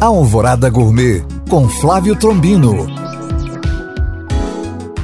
Alvorada Gourmet com Flávio Trombino.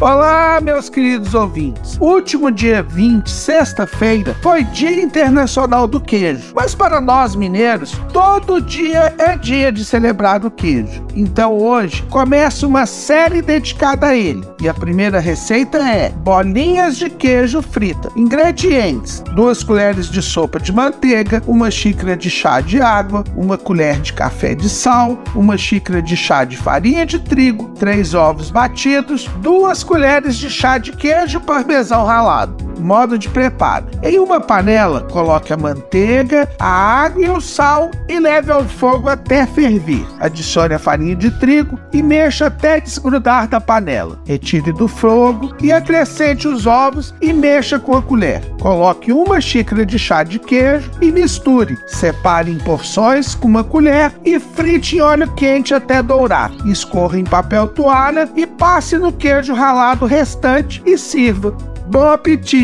Olá, meus queridos ouvintes. último dia 20, sexta-feira, foi Dia Internacional do Queijo. Mas para nós mineiros, todo dia é dia de celebrar o queijo. Então hoje começa uma série dedicada a ele. E a primeira receita é bolinhas de queijo frita. Ingredientes: duas colheres de sopa de manteiga, uma xícara de chá de água, uma colher de café de sal, uma xícara de chá de farinha de trigo, três ovos batidos, duas colheres de chá de queijo parmesão ralado. Modo de preparo: em uma panela, coloque a manteiga, a água e o sal e leve ao fogo até ferver. Adicione a farinha de trigo e mexa até desgrudar da panela. Retire do fogo e acrescente os ovos e mexa com a colher. Coloque uma xícara de chá de queijo e misture. Separe em porções com uma colher e frite em óleo quente até dourar. Escorra em papel toalha e passe no queijo ralado restante e sirva. Bom apetite!